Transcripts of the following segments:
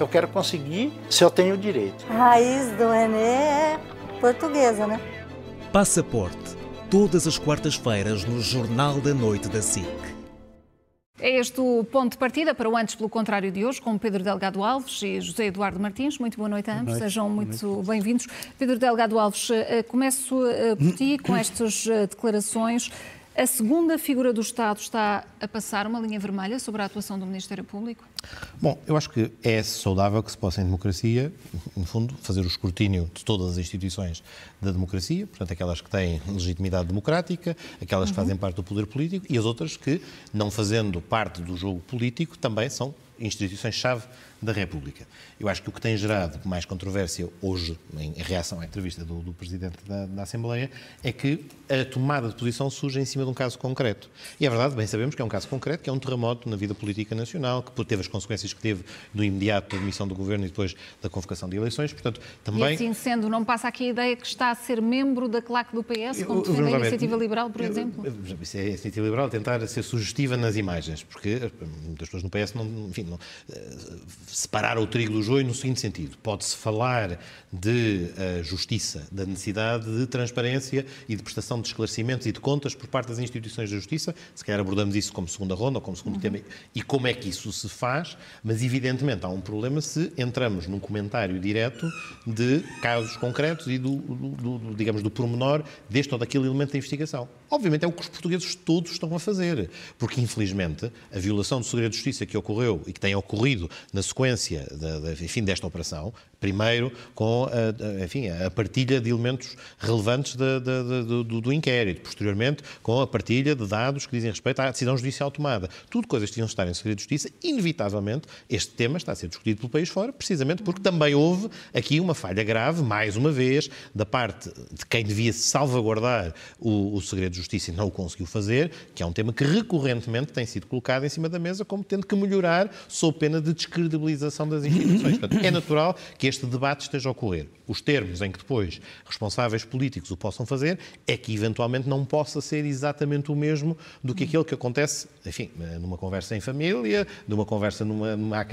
Eu quero conseguir se eu tenho direito. A raiz do René é portuguesa, né? Passaporte. Todas as quartas-feiras no Jornal da Noite da SIC. É este o ponto de partida para o Antes pelo Contrário de hoje, com Pedro Delgado Alves e José Eduardo Martins. Muito boa noite a ambos, noite. sejam muito bem-vindos. Pedro Delgado Alves, eh, começo eh, por ti com estas eh, declarações. A segunda figura do Estado está a passar uma linha vermelha sobre a atuação do Ministério Público? Bom, eu acho que é saudável que se possa, em democracia, no fundo, fazer o escrutínio de todas as instituições da democracia, portanto, aquelas que têm legitimidade democrática, aquelas que fazem parte do poder político e as outras que, não fazendo parte do jogo político, também são instituições-chave da República. Eu acho que o que tem gerado mais controvérsia hoje, em reação à entrevista do, do Presidente da, da, Assembleia, é que a tomada de posição surge em cima de um caso concreto. E é verdade, bem sabemos que é um caso concreto, que é um terremoto na vida política nacional, que teve as consequências que teve no imediato da demissão do Governo e depois da convocação de eleições, portanto, também... E assim sendo, não passa aqui a ideia que está a ser membro da claque do PS, como defende a Iniciativa Liberal, por exemplo? Isso é a Iniciativa Liberal tentar ser sugestiva nas imagens, porque muitas pessoas no PS não, enfim, não, separar o trigo do joio no seguinte sentido: pode-se falar de uh, justiça, da necessidade de transparência e de prestação de esclarecimentos e de contas por parte das instituições da justiça. Se calhar abordamos isso como segunda ronda ou como segundo uhum. tema e como é que isso se faz, mas evidentemente há um problema se entramos num comentário direto de casos concretos e do, do, do digamos, do pormenor deste ou daquele elemento da investigação. Obviamente é o que os portugueses todos estão a fazer, porque infelizmente a violação do segredo de justiça que ocorreu e que tem ocorrido na sequência da, da, enfim, desta operação, primeiro com a, enfim, a partilha de elementos relevantes de, de, do, do, inquérito, posteriormente com a partilha de dados que dizem respeito à decisão judicial tomada. Tudo coisas que tinham de estar em segredo de justiça, inevitavelmente este tema está a ser discutido pelo país fora, precisamente porque também houve aqui uma falha grave, mais uma vez, da parte de quem devia salvaguardar o, o segredo de justiça e não o conseguiu fazer, que é um tema que recorrentemente tem sido colocado em cima da mesa como tendo que melhorar sob pena de descredibilização das instituições. Portanto, é natural que este debate esteja a ocorrer. Os termos em que depois responsáveis políticos o possam fazer é que eventualmente não possa ser exatamente o mesmo do que aquele que acontece, enfim, numa conversa em família, numa conversa numa, numa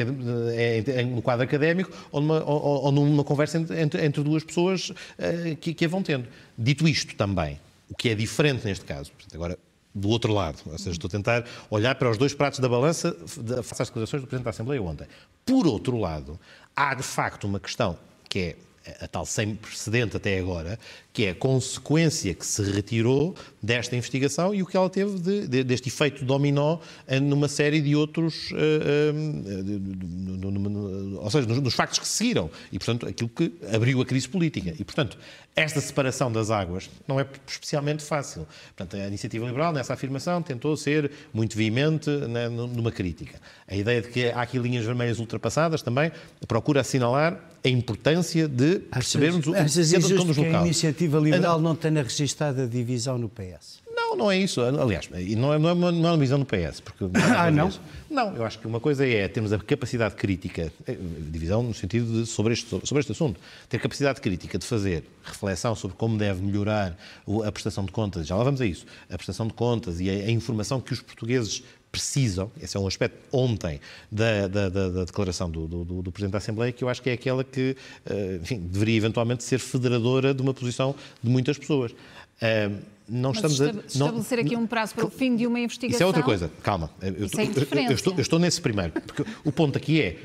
no quadro académico ou numa, ou, ou numa conversa entre, entre, duas pessoas uh, que, que a vão tendo. Dito isto também, o que é diferente neste caso, agora do outro lado. Ou seja, estou a tentar olhar para os dois pratos da balança face às declarações do Presidente da Assembleia ontem. Por outro lado, há de facto uma questão que é a tal sem precedente até agora, que é a consequência que se retirou desta investigação e o que ela teve de, de, deste efeito dominó eh, numa série de outros, uh, uh, ou seja, nos, nos, factos que seguiram e, portanto, aquilo que abriu a crise política. E, portanto, esta separação das águas não é especialmente fácil. Portanto, a iniciativa liberal, nessa afirmação, tentou ser muito veemente né, numa crítica. A ideia de que há aqui linhas vermelhas ultrapassadas também procura assinalar a importância de percebermos achas, o que é que a iniciativa liberal não tenha registrado a divisão no PS? Não, não é isso. Aliás, não é, não é, uma, não é uma divisão no PS. Porque, ah, não? Não, eu acho que uma coisa é termos a capacidade crítica, eh, divisão no sentido de sobre este, sobre este assunto, ter capacidade crítica de fazer reflexão sobre como deve melhorar a prestação de contas, já lá vamos a isso, a prestação de contas e a, a informação que os portugueses precisam, esse é um aspecto ontem da, da, da, da declaração do, do, do, Presidente da Assembleia, que eu acho que é aquela que eh, enfim, deveria eventualmente ser federadora de uma posição de muitas pessoas. Uh, não Mas estamos a, estabelecer não, aqui um prazo para o fim de uma investigação. Isso é outra coisa, calma. Eu, Isso é eu, eu, estou, eu estou nesse primeiro. Porque o ponto aqui é: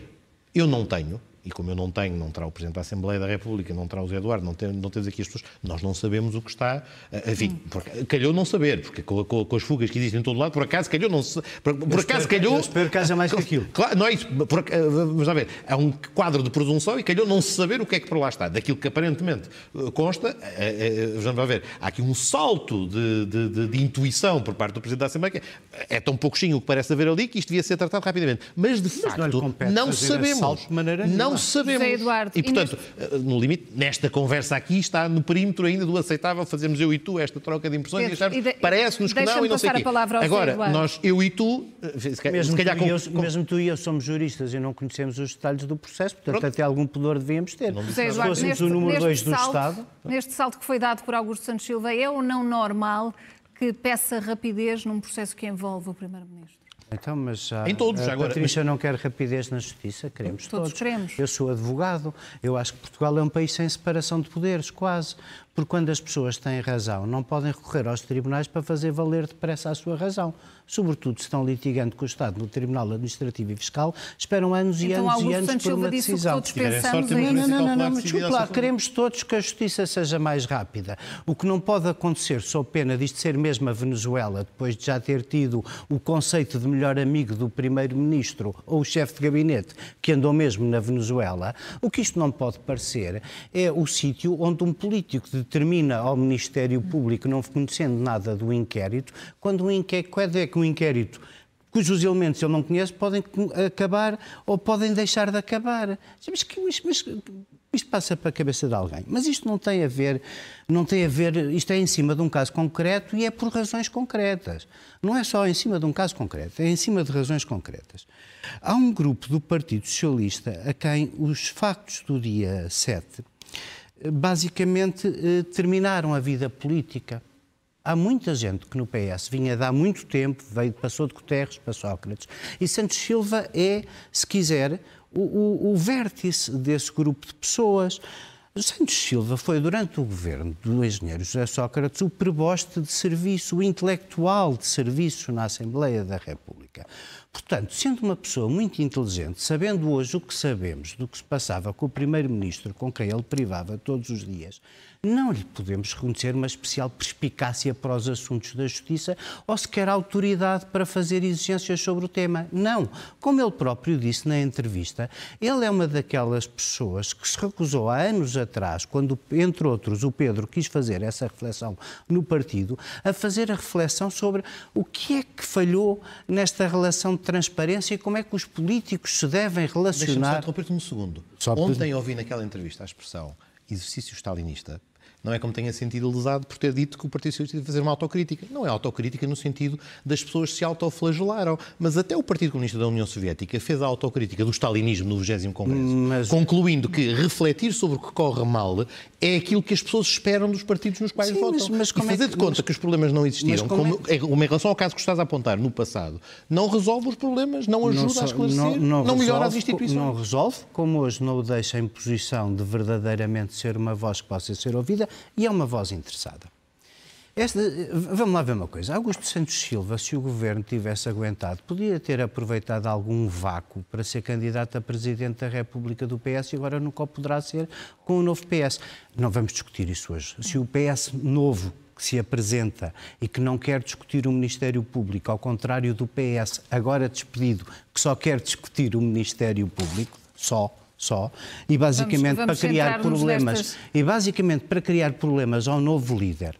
eu não tenho, e como eu não tenho, não terá o Presidente da Assembleia da República, não terá o Zé Eduardo, não, tem, não temos aqui as pessoas, nós não sabemos o que está. Eh, enfim, por, calhou não saber, porque com, com, com, as fugas que existem em todo lado, por acaso calhou não se. Por, por acaso espero, calhou. Eu espero que haja mais que aquilo. Claro, não é isso. Por, eh, vamos lá ver. Há um quadro de presunção e calhou não se saber o que é que por lá está. Daquilo que aparentemente eh, consta, é, é, vamos ver. Há aqui um salto de, de, de, de, intuição por parte do Presidente da Assembleia que é tão pouquinho o que parece haver ali que isto devia ser tratado rapidamente. Mas de facto, Mas não, não sabemos. Não Não sabemos. José Eduardo, e, portanto, neste... no limite, nesta conversa aqui está no perímetro ainda do aceitável, fazemos eu e tu esta troca de impressões Pedro, e acharmos, de... parece-nos que não e não sei o quê. Agora, nós, eu e tu, mesmo, calhar, tu com... eu, mesmo tu e eu somos juristas e não conhecemos os detalhes do processo, portanto, Pronto. até algum pudor devíamos ter. Não José Eduardo, Se neste, o número 2 do Estado... Neste salto que foi dado por Augusto Santos Silva, é ou não normal que peça rapidez num processo que envolve o Primeiro-Ministro? Então, mas já, em todos, a agora. Patrícia não quer rapidez na justiça, queremos todos. Todos queremos. Eu sou advogado, eu acho que Portugal é um país sem separação de poderes, quase. Porque quando as pessoas têm razão, não podem recorrer aos tribunais para fazer valer depressa a sua razão. Sobretudo se estão litigando com o Estado no Tribunal Administrativo e Fiscal, esperam anos então, e anos e anos por uma decisão. Que todos pensamos em... Não, não, não, não, não desculpe lá, queremos todos que a justiça seja mais rápida. O que não pode acontecer, sob pena disto ser mesmo a Venezuela, depois de já ter tido o conceito de melhor amigo do Primeiro-Ministro ou o chefe de gabinete, que andou mesmo na Venezuela, o que isto não pode parecer é o sítio onde um político de determina ao Ministério Público, não conhecendo nada do inquérito, quando um inquérito, quando é que um inquérito cujos elementos ele não conhece podem acabar ou podem deixar de acabar. Mas, mas, isto passa para a cabeça de alguém. Mas isto não tem a ver, não tem a ver, isto é em cima de um caso concreto e é por razões concretas. Não é só em cima de um caso concreto, é em cima de razões concretas. Há um grupo do Partido Socialista a quem os factos do dia 7 basicamente eh, terminaram a vida política. Há muita gente que no PS vinha de há muito tempo, veio, passou de Guterres para Sócrates. E Santos Silva é, se quiser, o, o, o vértice desse grupo de pessoas. Santos Silva foi, durante o governo do engenheiro José Sócrates, o preboste de serviço, o intelectual de serviço na Assembleia da República. Portanto, sendo uma pessoa muito inteligente, sabendo hoje o que sabemos do que se passava com o Primeiro-Ministro, com quem ele privava todos os dias, não lhe podemos reconhecer uma especial perspicácia para os assuntos da justiça ou sequer autoridade para fazer exigências sobre o tema. Não. Como ele próprio disse na entrevista, ele é uma daquelas pessoas que se recusou há anos atrás, quando, entre outros, o Pedro quis fazer essa reflexão no partido, a fazer a reflexão sobre o que é que falhou nesta relação de transparência e como é que os políticos se devem relacionar. Deixa-me só interromper-te um segundo. Só Ontem ouvi naquela entrevista a expressão exercício stalinista não é como tenha sentido lesado por ter dito que o Partido Socialista ia fazer uma autocrítica. Não é autocrítica no sentido das pessoas se autoflagelaram. Mas até o Partido Comunista da União Soviética fez a autocrítica do stalinismo no 20 Congresso, mas... concluindo que refletir sobre o que corre mal é aquilo que as pessoas esperam dos partidos nos quais Sim, votam. Mas, mas e fazer é que... de conta mas... que os problemas não existiram, como, como, é... em relação ao caso que estás a apontar no passado, não resolve os problemas, não ajuda não só, a esclarecer, não, não, não melhora as instituições. Não resolve, como hoje não o deixa em posição de verdadeiramente ser uma voz que possa ser ouvida, e é uma voz interessada. Esta, vamos lá ver uma coisa. Augusto Santos Silva, se o governo tivesse aguentado, podia ter aproveitado algum vácuo para ser candidato a presidente da República do PS e agora nunca o poderá ser com o novo PS. Não vamos discutir isso hoje. Se o PS novo que se apresenta e que não quer discutir o Ministério Público, ao contrário do PS, agora despedido, que só quer discutir o Ministério Público, só, só, e basicamente vamos, vamos para criar problemas, nestas... e basicamente para criar problemas ao novo líder.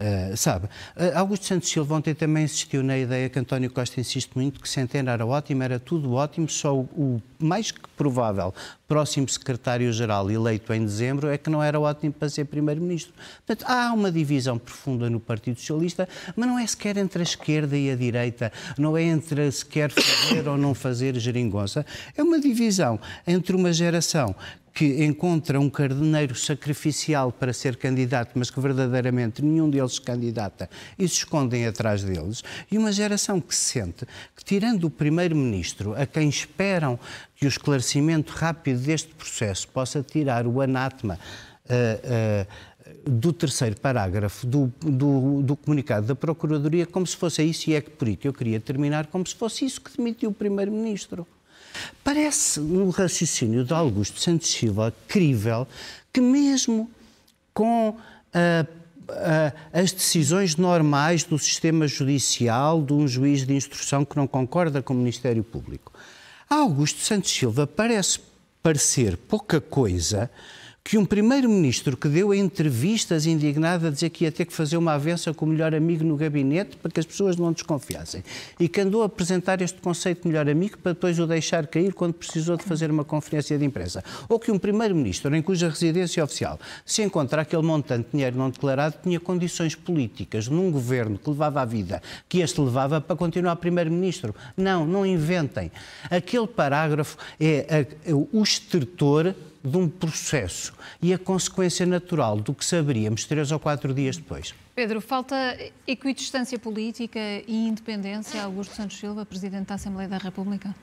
Uh, sabe, uh, Augusto Santos Silva ontem também insistiu na ideia que António Costa insiste muito, que Centeno era ótimo, era tudo ótimo, só o, o mais que provável próximo secretário-geral eleito em dezembro é que não era ótimo para ser primeiro-ministro. Portanto, há uma divisão profunda no Partido Socialista, mas não é sequer entre a esquerda e a direita, não é entre sequer fazer ou não fazer geringonça, é uma divisão entre uma geração que encontra um carneiro sacrificial para ser candidato, mas que verdadeiramente nenhum deles se candidata e se escondem atrás deles, e uma geração que se sente que, tirando o primeiro-ministro, a quem esperam que o esclarecimento rápido deste processo possa tirar o anátema uh, uh, do terceiro parágrafo do, do, do, comunicado da Procuradoria, como se fosse isso, e é que por isso eu queria terminar, como se fosse isso que demitiu o primeiro-ministro. Parece no raciocínio de Augusto Santos Silva crível que mesmo com uh, as decisões normais do sistema judicial de um juiz de instrução que não concorda com o Ministério Público, Augusto Santos Silva parece parecer pouca coisa que um primeiro-ministro que deu entrevistas indignado a dizer que ia ter que fazer uma avença com o melhor amigo no gabinete para que as pessoas não desconfiassem e que andou a apresentar este conceito de melhor amigo para depois o deixar cair quando precisou de fazer uma conferência de imprensa. Ou que um primeiro-ministro em cuja residência oficial se encontra aquele montante de dinheiro não declarado tinha condições políticas num governo que levava a vida que este levava para continuar primeiro-ministro. Não, não inventem. Aquele parágrafo é, é o estertor de um processo e a consequência natural do que saberíamos três ou quatro dias depois. Pedro, falta equidistância política e independência a Augusto Santos Silva, Presidente da Assembleia da República?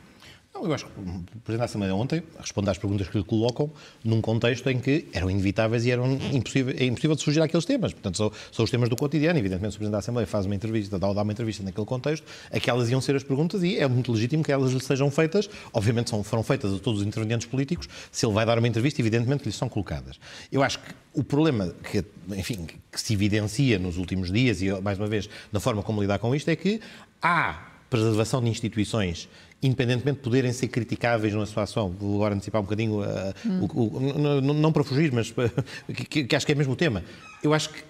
Não, eu acho que o Presidente da Assembleia ontem responde às perguntas que lhe colocam num contexto em que eram inevitáveis e eram impossível, é impossível de fugir àqueles temas. Portanto, são, são, os temas do cotidiano. Evidentemente, se o Presidente da Assembleia faz uma entrevista, dá, dá uma entrevista naquele contexto, aquelas iam ser as perguntas e é muito legítimo que elas lhe sejam feitas. Obviamente, são, foram feitas a todos os intervenientes políticos. Se ele vai dar uma entrevista, evidentemente, lhe são colocadas. Eu acho que o problema que, enfim, que se evidencia nos últimos dias e, mais uma vez, na forma como lidar com isto é que há preservação de instituições independentemente de poderem ser criticáveis na sua ação. Vou agora antecipar um bocadinho, uh, hum. o, o, não, para fugir, mas que, que, acho que é mesmo o tema. Eu acho que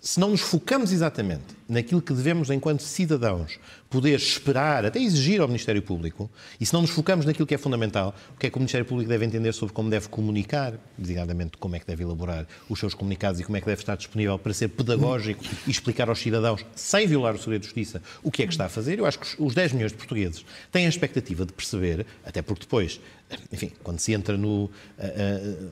se não nos focamos exatamente naquilo que devemos, enquanto cidadãos, poder esperar, até exigir ao Ministério Público, e se não nos focamos naquilo que é fundamental, o que é que o Ministério Público deve entender sobre como deve comunicar, designadamente como é que deve elaborar os seus comunicados e como é que deve estar disponível para ser pedagógico e explicar aos cidadãos, sem violar o segredo de justiça, o que é que está a fazer, eu acho que os 10 milhões de portugueses têm a expectativa de perceber, até porque depois enfim, quando se entra no,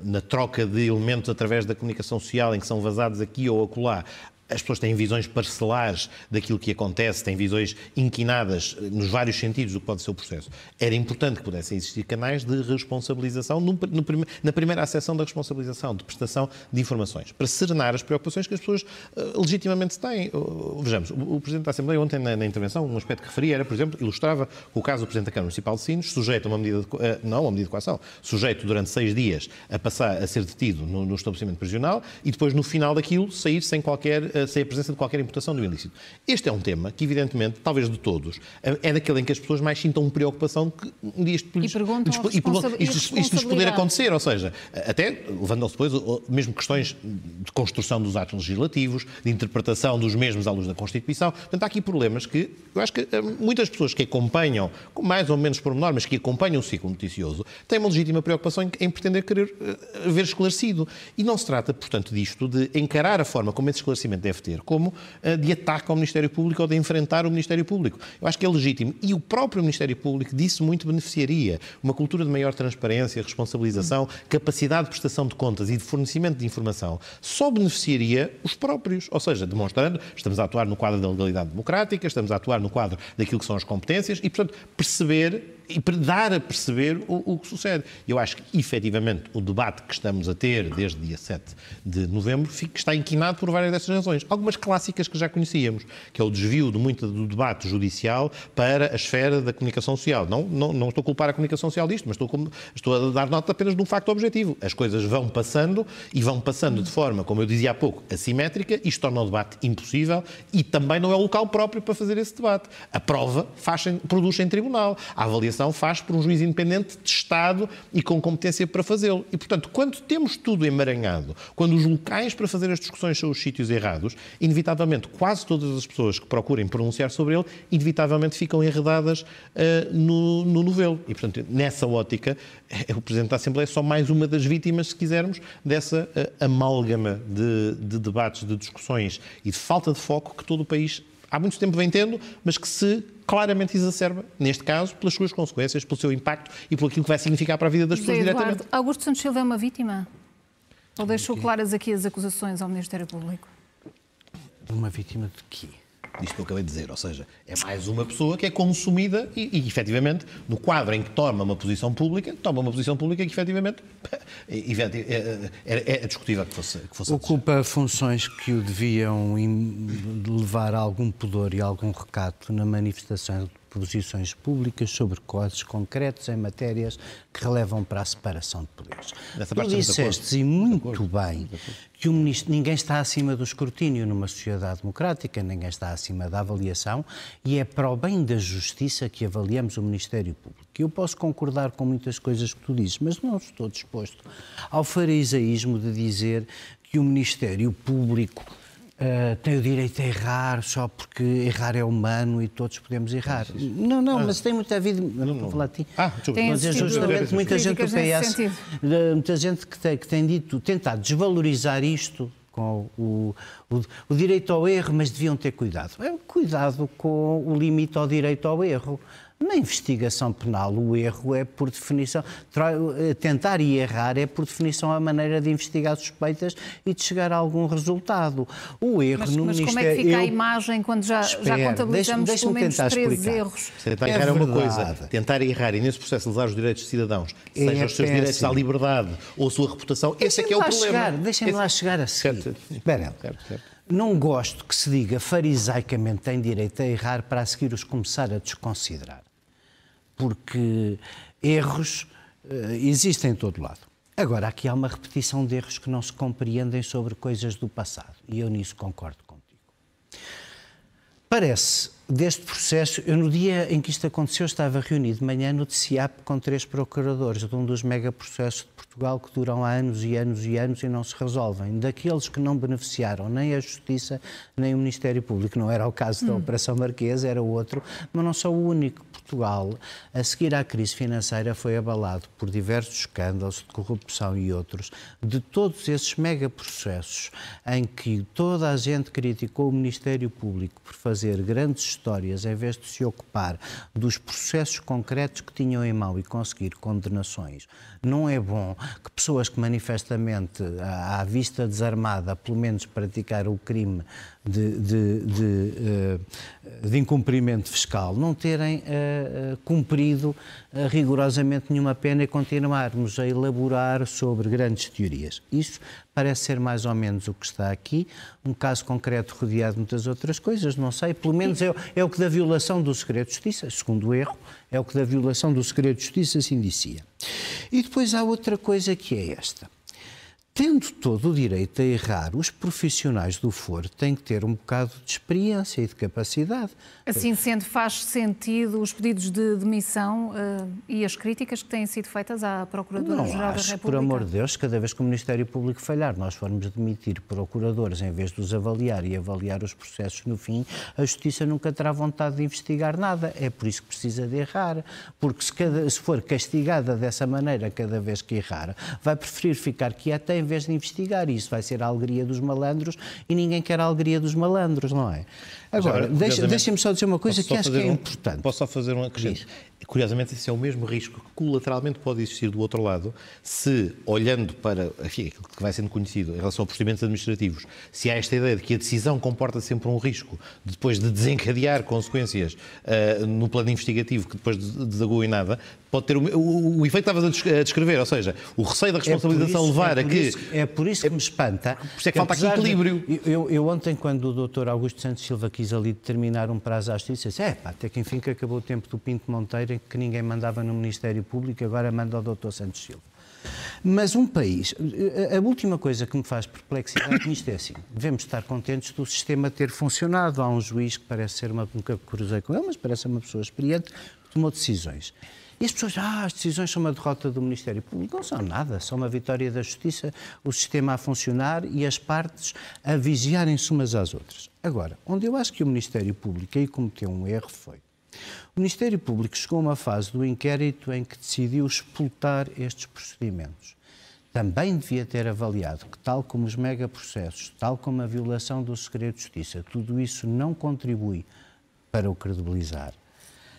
na troca de elementos através da comunicação social, em que são vazados aqui ou acolá, as pessoas têm visões parcelares daquilo que acontece, têm visões inquinadas nos vários sentidos do que pode ser o processo. Era importante que pudessem existir canais de responsabilização no, no, na primeira acessão da responsabilização, de prestação de informações, para serenar as preocupações que as pessoas uh, legitimamente têm. Uh, vejamos, o, o, Presidente da Assembleia ontem na, na, intervenção, um aspecto que referia era, por exemplo, ilustrava o caso do Presidente da Câmara Municipal de Sinos, sujeito a uma medida de, uh, não, uma medida de coação, sujeito durante seis dias a passar a ser detido no, no estabelecimento prisional e depois, no final daquilo, sair sem qualquer sem a presença de qualquer imputação do ilícito. Este é um tema que, evidentemente, talvez de todos, é daquele em que as pessoas mais sintam preocupação que um dia isto, e perguntam isto, isto, isto lhes poder acontecer, ou seja, até levando-se depois mesmo questões de construção dos atos legislativos, de interpretação dos mesmos à luz da Constituição. Portanto, há aqui problemas que eu acho que eh, muitas pessoas que acompanham, com mais ou menos pormenor, mas que acompanham o ciclo noticioso, têm uma legítima preocupação em, em pretender querer ver esclarecido. E não se trata, portanto, disto de encarar a forma como esse esclarecimento deve ter como uh, de ataque ao Ministério Público ou de enfrentar o Ministério Público. Eu acho que é legítimo. E o próprio Ministério Público disso muito beneficiaria. Uma cultura de maior transparência, responsabilização, capacidade de prestação de contas e de fornecimento de informação só beneficiaria os próprios. Ou seja, demonstrando, estamos a atuar no quadro da legalidade democrática, estamos a atuar no quadro daquilo que são as competências e, portanto, perceber e dar a perceber o, o, que sucede. Eu acho que, efetivamente, o debate que estamos a ter desde dia 7 de novembro está inquinado por várias dessas razões. Algumas clássicas que já conhecíamos, que é o desvio de muito do debate judicial para a esfera da comunicação social. Não, não, não estou a culpar a comunicação social disto, mas estou, estou a dar nota apenas de um facto objetivo. As coisas vão passando e vão passando de forma, como eu dizia há pouco, assimétrica. Isto torna o debate impossível e também não é o local próprio para fazer esse debate. A prova faz, produz em tribunal. A avaliação faz por um juiz independente de Estado e com competência para fazê-lo. E, portanto, quando temos tudo emaranhado, quando os locais para fazer as discussões são os sítios errados, inevitavelmente quase todas as pessoas que procurem pronunciar sobre ele, inevitavelmente ficam enredadas uh, no, no novelo. E, portanto, nessa ótica, é o Presidente da Assembleia só mais uma das vítimas, se quisermos, dessa uh, amálgama de, de debates, de discussões e de falta de foco que todo o país há muito tempo vem tendo, mas que se claramente exacerba, neste caso, pelas suas consequências, pelo seu impacto e pelo aquilo que vai significar para a vida das pessoas Eduardo, diretamente. Augusto Santos Silva é uma vítima? Ou deixou claras aqui as acusações ao Ministério Público? Uma vítima de quê? disto que eu acabei de dizer, ou seja, é mais uma pessoa que é consumida e, e efetivamente, no quadro em que toma uma posição pública, toma uma posição pública que efetivamente é, é, é discutível que fosse, que fosse Ocupa funções que o deviam levar a algum pudor e algum recato na manifestação posições públicas sobre códigos concretos em matérias que relevam para a separação de poderes. Tu disseste, e muito bem, que o ministro, ninguém está acima do escrutínio numa sociedade democrática, ninguém está acima da avaliação, e é para o bem da justiça que avaliamos o Ministério Público. Eu posso concordar com muitas coisas que tu dizes, mas não estou disposto ao farisaísmo de dizer que o Ministério Público Uh, tem o direito a errar só porque errar é humano e todos podemos errar. Não, não, mas tem muita vida. Não, não, falar de ti. Ah. Tem Mas é justamente muita gente do PS, muita gente que tem, que tem dito, tentado desvalorizar isto com o, o, o direito ao erro, mas deviam ter cuidado. É, cuidado com o limite ao direito ao erro. Na investigação penal, o erro é, por definição, eh, tentar e errar é, por definição, a maneira de investigar suspeitas e de chegar a algum resultado. O erro Mas, no mas como é Ministério. que fica a eu- imagem quando já, já Espera, contabilizamos deixa-me- pelo menos deixa-me tentar 13 explicar. erros? Tentar É errar é uma coisa, tentar errar e nesse processo lesar os direitos de cidadãos, É seja os seus direitos à liberdade ou a sua reputação, esse é que é o problema. Deixem-me Esse- lá chegar a seguir. Certo. Espera. Certo, certo. Não gosto que se diga farisaicamente tem direito a errar para a seguir os começar a desconsiderar. Porque erros eh, existem em todo lado. Agora, aqui há uma repetição de erros que não se compreendem sobre coisas do passado. E eu nisso concordo contigo. Parece, deste processo, eu no dia em que isto aconteceu estava reunido de manhã no TCIAP com três procuradores de um dos megaprocessos de Portugal que duram há anos e anos e anos e não se resolvem. Daqueles que não beneficiaram nem a Justiça nem o Ministério Público. Não era o caso da Operação Marquesa, era outro, mas não só o único. Portugal, a seguir à crise financeira, foi abalado por diversos escândalos de corrupção e outros, de todos esses megaprocessos em que toda a gente criticou o Ministério Público por fazer grandes histórias em vez de se ocupar dos processos concretos que tinham em mão e conseguir condenações. Não é bom que pessoas que manifestamente, à vista desarmada, pelo menos praticaram o crime de, de- de, eh, de incumprimento fiscal, não terem eh, eh, cumprido rigorosamente nenhuma pena e continuarmos a elaborar sobre grandes teorias. Isso parece ser mais ou menos o que está aqui, um caso concreto rodeado de muitas outras coisas, não sei, pelo menos é, é o que da violação do segredo de justiça, segundo o erro, é o que da violação do segredo de justiça se indicia. E depois há outra coisa que é esta. Tendo todo o direito a errar, os profissionais do foro têm que ter um bocado de experiência e de capacidade. Assim sendo, faz sentido os pedidos de demissão eh, e as críticas que têm sido feitas à Procuradora-Geral da República? por amor de Deus, cada vez que o Ministério Público falhar, nós formos demitir procuradores em vez de os avaliar e avaliar os processos no fim, a Justiça nunca terá vontade de investigar nada. É por isso que precisa de errar. Porque se, cada- se for castigada dessa maneira cada vez que errar, vai preferir ficar quieta em vez de investigar. Isso vai ser a alegria dos malandros e ninguém quer a alegria dos malandros, não é? Agora, deixa- deixem-me só dizer uma coisa que acho que é um- importante. Posso só fazer um acrescento? Curiosamente, esse é o mesmo risco que colateralmente pode existir do outro lado, se, olhando para enfim, aquilo que vai sendo conhecido em relação a procedimentos administrativos, se há esta ideia de que a decisão comporta sempre um risco, depois de desencadear consequências ah, no plano investigativo que depois des- desaguam em nada, pode ter o, o, o efeito que estavas a des- a descrever, ou seja, o receio da responsabilização É isso- levar é a que. Isso- é por isso que me espanta. por isso é que falta aqui apesar de- equilíbrio. eu, eu ontem, quando o Dr. Augusto Santos Silva quis ali determinar um prazo à justiça, disse: é pá, até que enfim que acabou o tempo do Pinto Monteiro em que ninguém mandava no Ministério Público, agora manda o Dr. Santos Silva. Mas um país, a a última coisa que me faz perplexidade nisto é assim: devemos estar contentes do sistema ter funcionado. Há um juiz que parece ser uma. Nunca cruzei com ele, mas parece uma pessoa experiente, que tomou decisões. E as pessoas, ah, as decisões são uma derrota do Ministério Público. Não são nada, são uma vitória da Justiça, o sistema a funcionar e as partes a vigiarem-se umas às outras. Agora, onde eu acho que o Ministério Público aí cometeu um erro foi. O Ministério Público chegou a uma fase do inquérito em que decidiu explotar estes procedimentos. Também devia ter avaliado que, tal como os megaprocessos, tal como a violação do segredo de justiça, tudo isso não contribui para o credibilizar.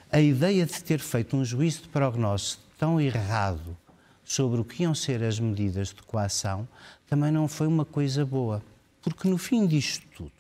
A ideia de ter feito um juízo de prognóstico tão errado sobre o que iam ser as medidas de coação também não foi uma coisa boa. Porque no fim disto tudo,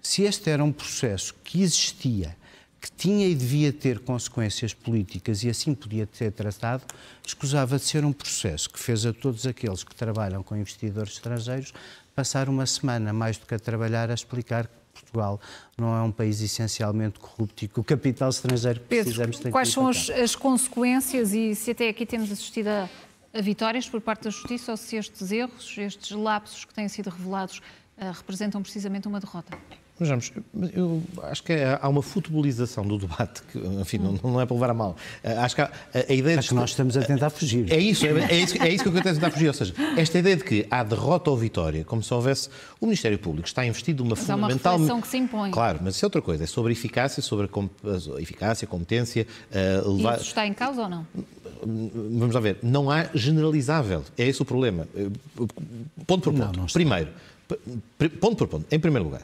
se este era um processo que existia, que tinha e devia ter consequências políticas e assim podia ser tratado, escusava de ser um processo que fez a todos aqueles que trabalham com investidores estrangeiros passar uma semana mais do que a trabalhar a explicar Portugal não é um país essencialmente corrupto e que o capital estrangeiro que Pedro, precisamos tem que quais são as, as consequências e se até aqui temos assistido a, a vitórias por parte da Justiça ou se estes erros, estes lapsos que têm sido revelados eh, representam precisamente uma derrota? Vejamos, eu acho que há uma futebolização do debate, que, enfim, não, não é para levar a mal. Eh, Acho que há a, a ideia É de. que nós estamos a tentar fugir. É isso, é, é isso, é isso que eu quero tentar fugir. Ou seja, esta ideia de que há derrota ou vitória, como se houvesse. O Ministério Público está investido uma Mas há uma fundamental. reflexão que se impõe. Claro, mas isso é outra coisa. É sobre a eficácia, sobre a, com- a eficácia, competência. eh, levar- Isso está em causa ou não? Vamos lá ver, não há generalizável. É esse o problema. Eh, Ponto por ponto. não está. Primeiro, ponto por ponto. Em primeiro lugar,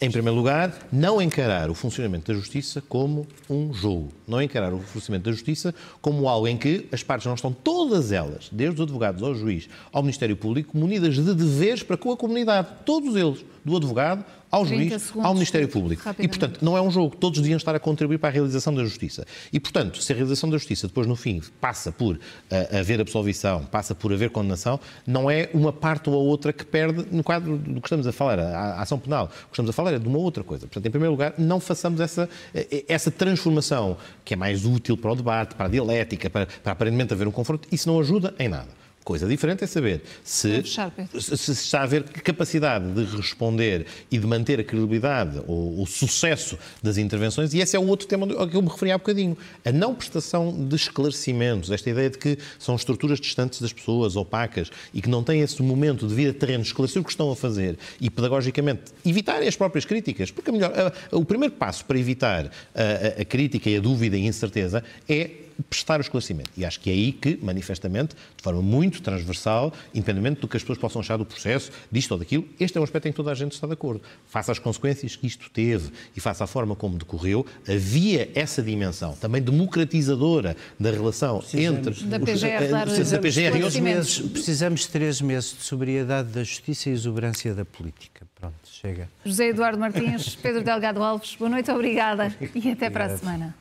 em primeiro lugar, não encarar o funcionamento da justiça como um jogo. Não encarar o funcionamento da justiça como algo em que as partes não estão todas elas, desde os advogados ao juiz, ao Ministério Público, munidas de deveres para com a comunidade. Todos eles, do advogado ao 30 juiz, segundos, ao Ministério Público. E, portanto, não é um jogo. Todos deviam estar a contribuir para a realização da justiça. E, portanto, se a realização da justiça depois, no fim, passa por uh, haver absolvição, passa por haver condenação, não é uma parte ou a outra que perde no quadro do que estamos a falar, a, a ação penal. O que estamos a falar é de uma outra coisa. Portanto, em primeiro lugar, não façamos essa, eh, essa transformação que é mais útil para o debate, para a dialética, para, para aparentemente haver um confronto. Isso não ajuda em nada. Coisa diferente é saber se, se está a haver capacidade de responder e de manter a credibilidade ou o sucesso das intervenções, e esse é o outro tema ao que eu me referi há bocadinho. A não prestação de esclarecimentos, esta ideia de que são estruturas distantes das pessoas, opacas, e que não têm esse momento de vir a terreno, esclarecer o que estão a fazer e, pedagogicamente, evitarem as próprias críticas. Porque a melhor, a- o primeiro passo para evitar a, a- a crítica e a dúvida e a incerteza é prestar o esclarecimento. E acho que é aí que, manifestamente, de forma muito transversal, independentemente do que as pessoas possam achar do processo, disto ou daquilo, este é um aspecto em que toda a gente está de acordo. Face às consequências que isto teve e face à forma como decorreu, havia essa dimensão também democratizadora da relação entre... Da os- PGR eh, dar da PGR e esclarecimentos. Meses- precisamos de três meses de sobriedade da justiça e exuberância da política. Pronto, chega. José Eduardo Martins, Pedro Delgado Alves, boa noite, obrigada e até para a semana.